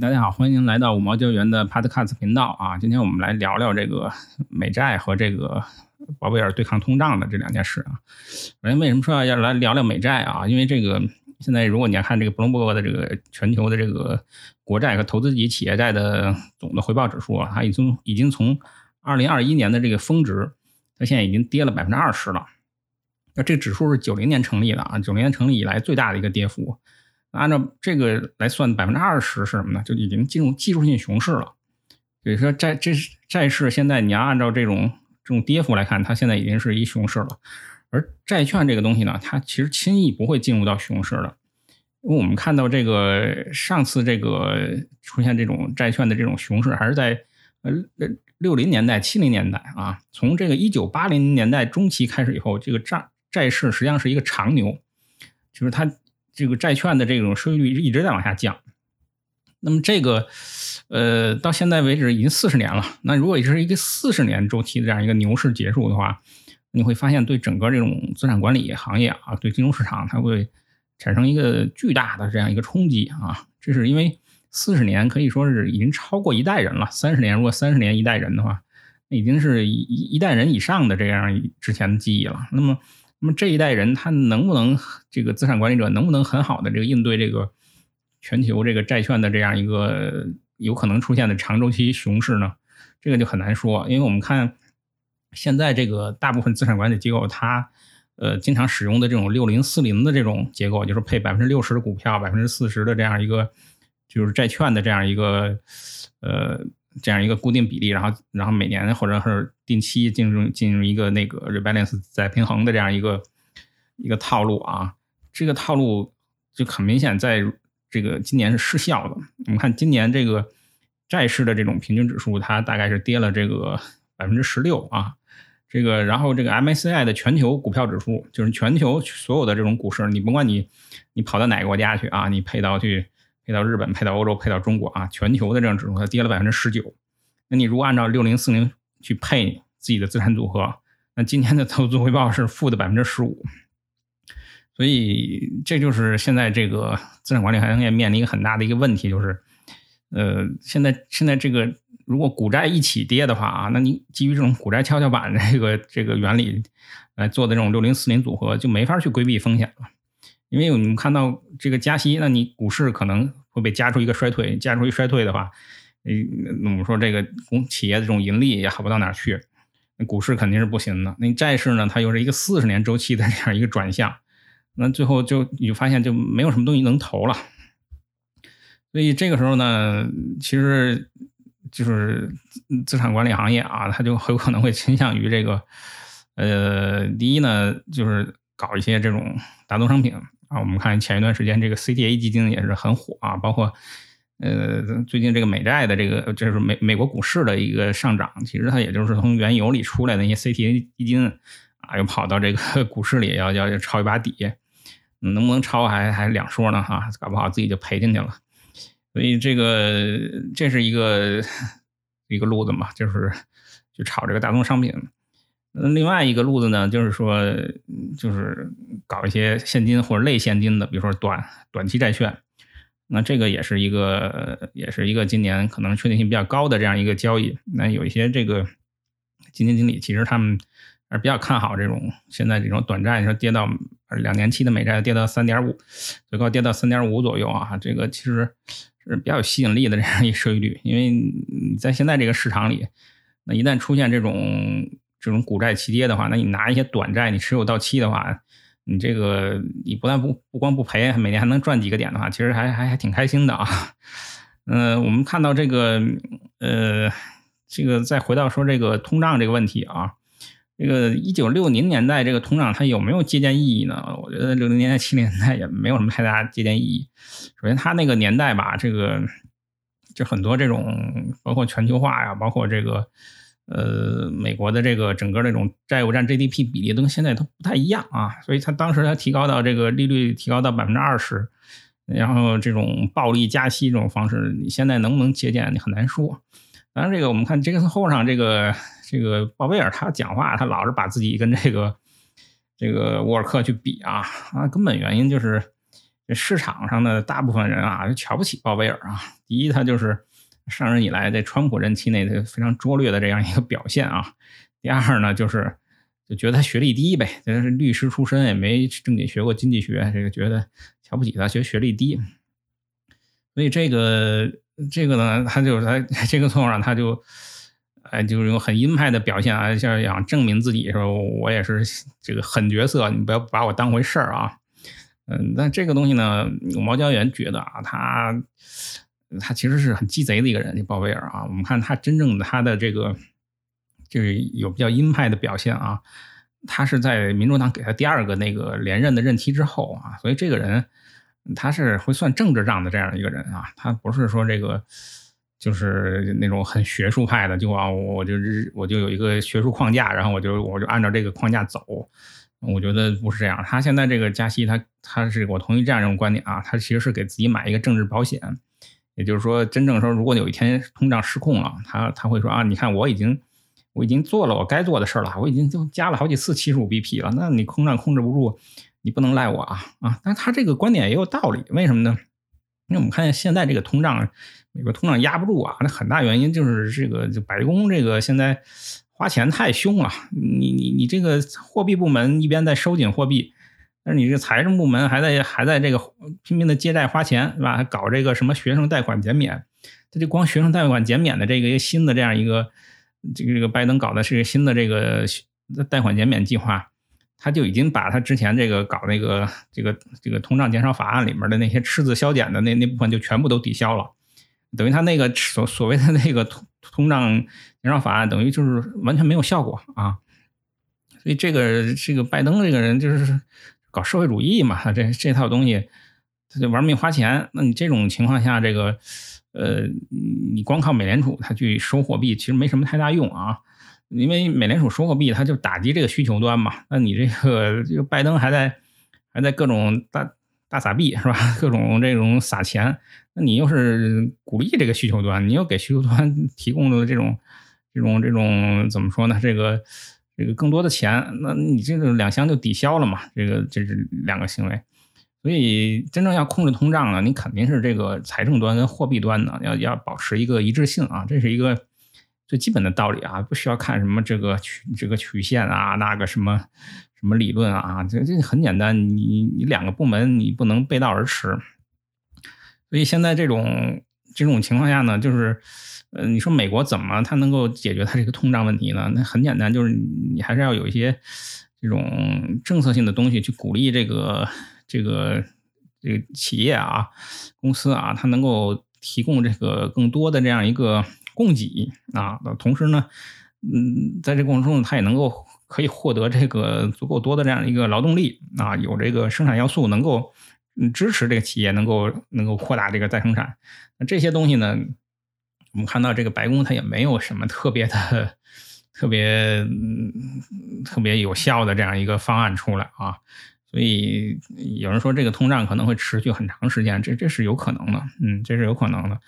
大家好，欢迎来到五毛教员的 Podcast 频道啊！今天我们来聊聊这个美债和这个鲍威尔对抗通胀的这两件事啊。首先，为什么说要来聊聊美债啊？因为这个现在如果你要看这个布隆伯格的这个全球的这个国债和投资级企业债的总的回报指数啊，它已经已经从二零二一年的这个峰值，它现在已经跌了百分之二十了。那这指数是九零年成立的啊，九零年成立以来最大的一个跌幅。按照这个来算，百分之二十是什么呢？就已经进入技术性熊市了。比如说债这债市现在你要按照这种这种跌幅来看，它现在已经是一熊市了。而债券这个东西呢，它其实轻易不会进入到熊市的。因为我们看到这个上次这个出现这种债券的这种熊市，还是在呃六零年代、七零年代啊。从这个一九八零年代中期开始以后，这个债债市实际上是一个长牛，就是它。这个债券的这种收益率一直在往下降，那么这个，呃，到现在为止已经四十年了。那如果这是一个四十年周期的这样一个牛市结束的话，你会发现对整个这种资产管理行业啊，对金融市场，它会产生一个巨大的这样一个冲击啊。这是因为四十年可以说是已经超过一代人了。三十年如果三十年一代人的话，那已经是一一代人以上的这样之前的记忆了。那么。那么这一代人他能不能这个资产管理者能不能很好的这个应对这个全球这个债券的这样一个有可能出现的长周期熊市呢？这个就很难说，因为我们看现在这个大部分资产管理机构，它呃经常使用的这种六零四零的这种结构，就是配百分之六十的股票，百分之四十的这样一个就是债券的这样一个呃。这样一个固定比例，然后然后每年或者是定期进入进入一个那个 rebalance 再平衡的这样一个一个套路啊，这个套路就很明显在这个今年是失效的。我们看今年这个债市的这种平均指数，它大概是跌了这个百分之十六啊，这个然后这个 MSCI 的全球股票指数，就是全球所有的这种股市，你甭管你你跑到哪个国家去啊，你配到去。配到日本，配到欧洲，配到中国啊，全球的这种指数它跌了百分之十九。那你如果按照六零四零去配自己的资产组合，那今天的投资回报是负的百分之十五。所以这就是现在这个资产管理行业面临一个很大的一个问题，就是呃，现在现在这个如果股债一起跌的话啊，那你基于这种股债跷跷板这个这个原理来做的这种六零四零组合，就没法去规避风险了。因为我们看到这个加息，那你股市可能会被加出一个衰退，加出一衰退的话，嗯，我们说这个公企业的这种盈利也好不到哪去，那股市肯定是不行的。那债市呢，它又是一个四十年周期的这样一个转向，那最后就你就发现就没有什么东西能投了。所以这个时候呢，其实就是资产管理行业啊，它就很有可能会倾向于这个，呃，第一呢，就是搞一些这种大宗商品。啊，我们看前一段时间这个 CTA 基金也是很火啊，包括呃最近这个美债的这个就是美美国股市的一个上涨，其实它也就是从原油里出来的那些 CTA 基金啊，又跑到这个 股市里要要要抄一把底，能不能抄还还两说呢哈，搞不好自己就赔进去了。所以这个这是一个一个路子嘛，就是去炒这个大宗商品。另外一个路子呢，就是说，就是搞一些现金或者类现金的，比如说短短期债券。那这个也是一个，也是一个今年可能确定性比较高的这样一个交易。那有一些这个基金经理，其实他们是比较看好这种现在这种短债，你说跌到两年期的美债跌到三点五，最高跌到三点五左右啊，这个其实是比较有吸引力的这样一收益率。因为你在现在这个市场里，那一旦出现这种这种股债齐跌的话，那你拿一些短债，你持有到期的话，你这个你不但不不光不赔，每年还能赚几个点的话，其实还还还挺开心的啊。嗯，我们看到这个呃，这个再回到说这个通胀这个问题啊，这个一九六零年代这个通胀它有没有借鉴意义呢？我觉得六零年代七零年代也没有什么太大借鉴意义。首先，它那个年代吧，这个就很多这种包括全球化呀，包括这个。呃，美国的这个整个那种债务占 GDP 比例都跟现在都不太一样啊，所以他当时他提高到这个利率提高到百分之二十，然后这种暴力加息这种方式，你现在能不能借鉴，你很难说。当然，这个我们看杰克逊后上这个这个鲍威尔他讲话，他老是把自己跟这个这个沃尔克去比啊啊，根本原因就是市场上的大部分人啊，就瞧不起鲍威尔啊。第一，他就是上任以来在川普任期内的非常拙劣的这样一个表现啊。第二呢，就是就觉得他学历低呗，他是律师出身，也没正经学过经济学，这个觉得瞧不起他，学学历低。所以这个这个呢，他就他这个错误上，他就哎，就是用很鹰派的表现啊，像想证明自己说我也是这个狠角色，你不要把我当回事儿啊。嗯，那这个东西呢，毛教员觉得啊，他他其实是很鸡贼的一个人，这鲍威尔啊。我们看他真正的他的这个就是有比较鹰派的表现啊，他是在民主党给他第二个那个连任的任期之后啊，所以这个人他是会算政治账的这样一个人啊，他不是说这个就是那种很学术派的，就啊我就是我就有一个学术框架，然后我就我就按照这个框架走。我觉得不是这样，他现在这个加息，他他是我同意这样一种观点啊，他其实是给自己买一个政治保险，也就是说，真正说如果有一天通胀失控了，他他会说啊，你看我已经我已经做了我该做的事了，我已经就加了好几次七十五 BP 了，那你通胀控制不住，你不能赖我啊啊！但他这个观点也有道理，为什么呢？因为我们看现在这个通胀，美国通胀压不住啊，那很大原因就是这个就白宫这个现在。花钱太凶了，你你你这个货币部门一边在收紧货币，但是你这财政部门还在还在这个拼命的借债花钱，是吧？还搞这个什么学生贷款减免，他就光学生贷款减免的这个新的这样一个这个这个拜登搞的是新的这个贷款减免计划，他就已经把他之前这个搞那个这个这个通胀减少法案里面的那些赤字削减的那那部分就全部都抵消了，等于他那个所所谓的那个通通胀。减少法案等于就是完全没有效果啊，所以这个这个拜登这个人就是搞社会主义嘛，这这套东西他就玩命花钱。那你这种情况下，这个呃，你光靠美联储他去收货币，其实没什么太大用啊，因为美联储收货币，它就打击这个需求端嘛。那你这个就拜登还在还在各种大大撒币是吧？各种这种撒钱，那你又是鼓励这个需求端，你又给需求端提供的这种。这种这种怎么说呢？这个这个更多的钱，那你这个两相就抵消了嘛？这个这是两个行为，所以真正要控制通胀呢，你肯定是这个财政端跟货币端呢要要保持一个一致性啊，这是一个最基本的道理啊，不需要看什么这个曲这个曲线啊，那个什么什么理论啊，这这很简单，你你两个部门你不能背道而驰，所以现在这种这种情况下呢，就是。呃，你说美国怎么它能够解决它这个通胀问题呢？那很简单，就是你还是要有一些这种政策性的东西去鼓励这个这个这个企业啊、公司啊，它能够提供这个更多的这样一个供给啊。同时呢，嗯，在这过程中，它也能够可以获得这个足够多的这样一个劳动力啊，有这个生产要素能够支持这个企业能够能够扩大这个再生产。那这些东西呢？我们看到这个白宫，它也没有什么特别的、特别、特别有效的这样一个方案出来啊，所以有人说这个通胀可能会持续很长时间，这这是有可能的，嗯，这是有可能的，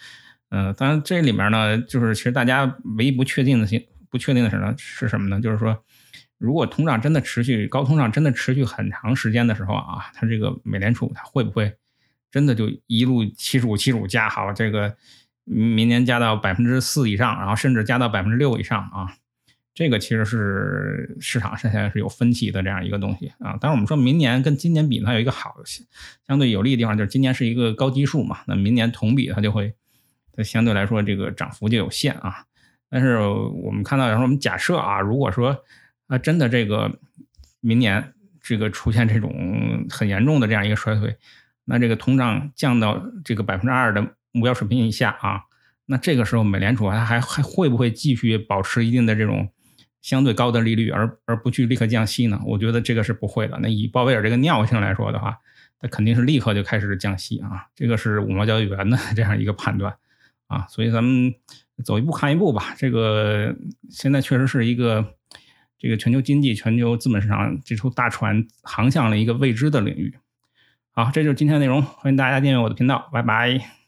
嗯，当然这里面呢，就是其实大家唯一不确定的、不确定的是呢是什么呢？就是说，如果通胀真的持续高通胀真的持续很长时间的时候啊，它这个美联储它会不会真的就一路七十五、七十五加好这个？明年加到百分之四以上，然后甚至加到百分之六以上啊，这个其实是市场现在是有分歧的这样一个东西啊。当然，我们说明年跟今年比，它有一个好相对有利的地方，就是今年是一个高基数嘛，那明年同比它就会它相对来说这个涨幅就有限啊。但是我们看到，然后我们假设啊，如果说啊真的这个明年这个出现这种很严重的这样一个衰退，那这个通胀降到这个百分之二的。目标水平以下啊，那这个时候美联储它还还会不会继续保持一定的这种相对高的利率，而而不去立刻降息呢？我觉得这个是不会的。那以鲍威尔这个尿性来说的话，他肯定是立刻就开始降息啊，这个是五毛交易员的 这样一个判断啊。所以咱们走一步看一步吧。这个现在确实是一个这个全球经济、全球资本市场这艘大船航向了一个未知的领域。好，这就是今天的内容，欢迎大家订阅我的频道，拜拜。